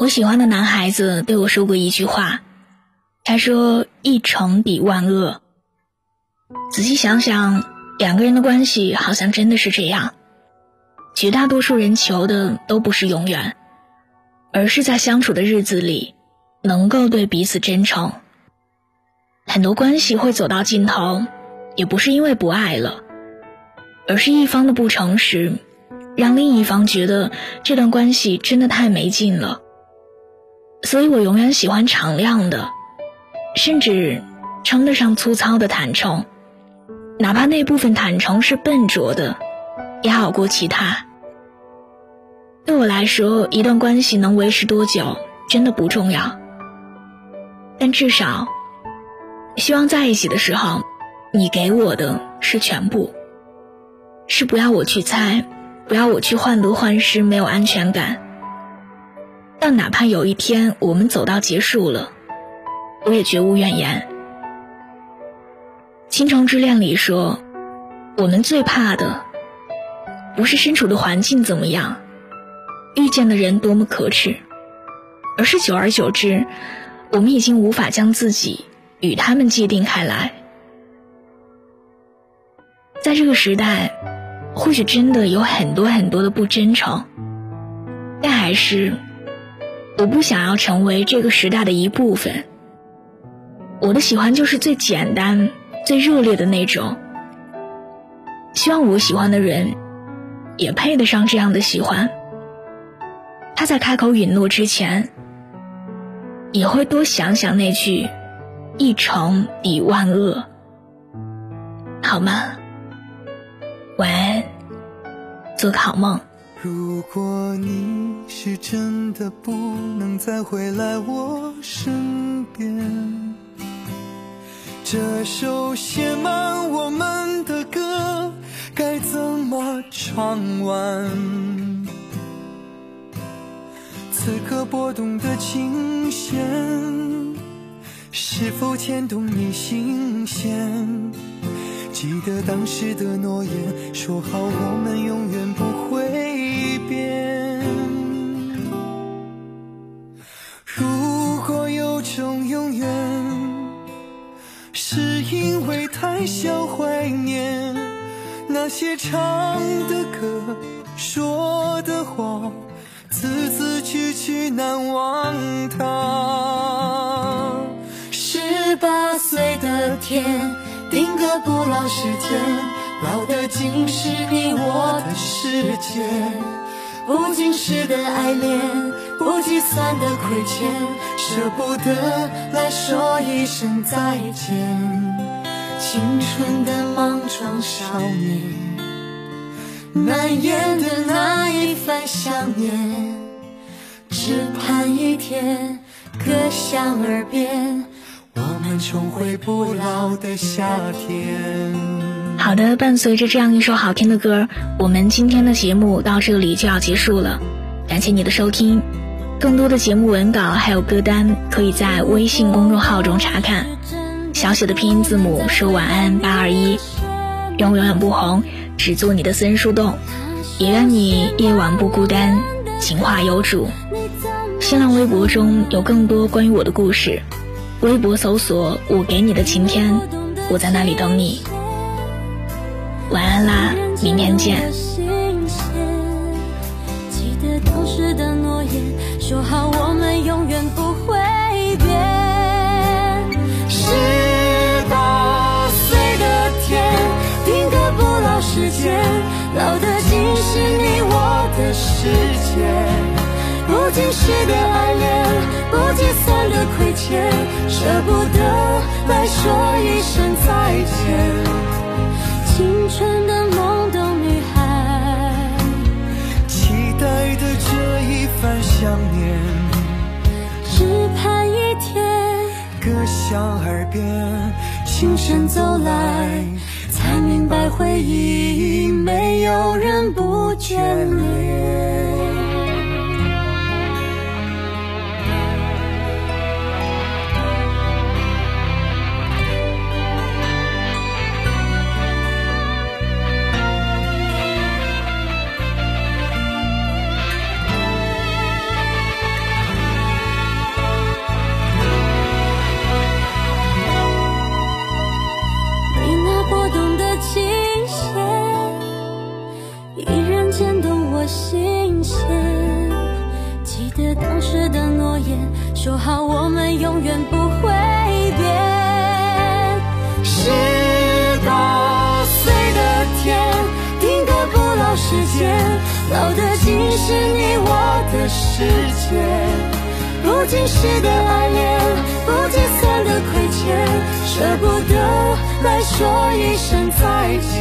我喜欢的男孩子对我说过一句话，他说：“一诚抵万恶。”仔细想想，两个人的关系好像真的是这样。绝大多数人求的都不是永远，而是在相处的日子里，能够对彼此真诚。很多关系会走到尽头，也不是因为不爱了，而是一方的不诚实，让另一方觉得这段关系真的太没劲了。所以我永远喜欢敞亮的，甚至称得上粗糙的坦诚，哪怕那部分坦诚是笨拙的，也好过其他。对我来说，一段关系能维持多久真的不重要，但至少，希望在一起的时候，你给我的是全部，是不要我去猜，不要我去患得患失，没有安全感。但哪怕有一天我们走到结束了，我也绝无怨言。《倾城之恋》里说，我们最怕的，不是身处的环境怎么样，遇见的人多么可耻，而是久而久之，我们已经无法将自己与他们界定开来。在这个时代，或许真的有很多很多的不真诚，但还是。我不想要成为这个时代的一部分。我的喜欢就是最简单、最热烈的那种。希望我喜欢的人，也配得上这样的喜欢。他在开口允诺之前，也会多想想那句“一诚抵万恶”，好吗？晚安，做个好梦。如果你是真的不能再回来我身边，这首写满我们的歌该怎么唱完？此刻拨动的琴弦，是否牵动你心弦？记得当时的诺言，说好我们永远不如果有种永远，是因为太想怀念那些唱的歌、说的话，字字句句难忘它。十八岁的天，定格不老时间，老的竟是你我的世界。不经事的爱恋，不计算的亏欠，舍不得来说一声再见。青春的莽撞少年，难言的那一番想念，只盼一天歌响耳边，我们重回不老的夏天。好的，伴随着这样一首好听的歌，我们今天的节目到这里就要结束了。感谢你的收听，更多的节目文稿还有歌单，可以在微信公众号中查看。小写的拼音字母说晚安八二一，愿我永远不红，只做你的私人树洞，也愿你夜晚不孤单，情话有主。新浪微博中有更多关于我的故事，微博搜索我给你的晴天，我在那里等你。晚安啦，明天见。记得当时的诺言，说好我们永远不会变。十八岁的天，定格不老时间，老的竟是你我的世界。不经事的爱恋，不计算的亏欠，舍不得来说一声再见。纯的懵懂女孩，期待的这一番想念，只盼一天歌响耳边，轻声走来，才明白回忆没有人不眷恋。依然牵动我心弦。记得当时的诺言，说好我们永远不会变。十八岁的天，定格不老时间，老的竟是你我的世界。不经事的爱恋，不计算的亏欠，舍不得来说一声再见。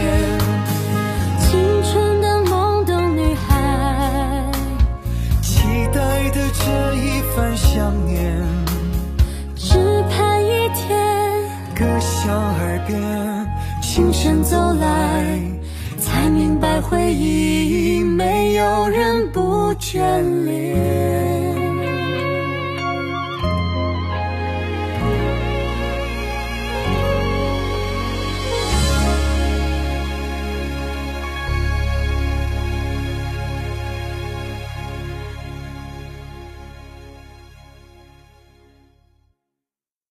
想念，只盼一天，歌响耳边，轻声走来，才明白回忆没有人不眷恋。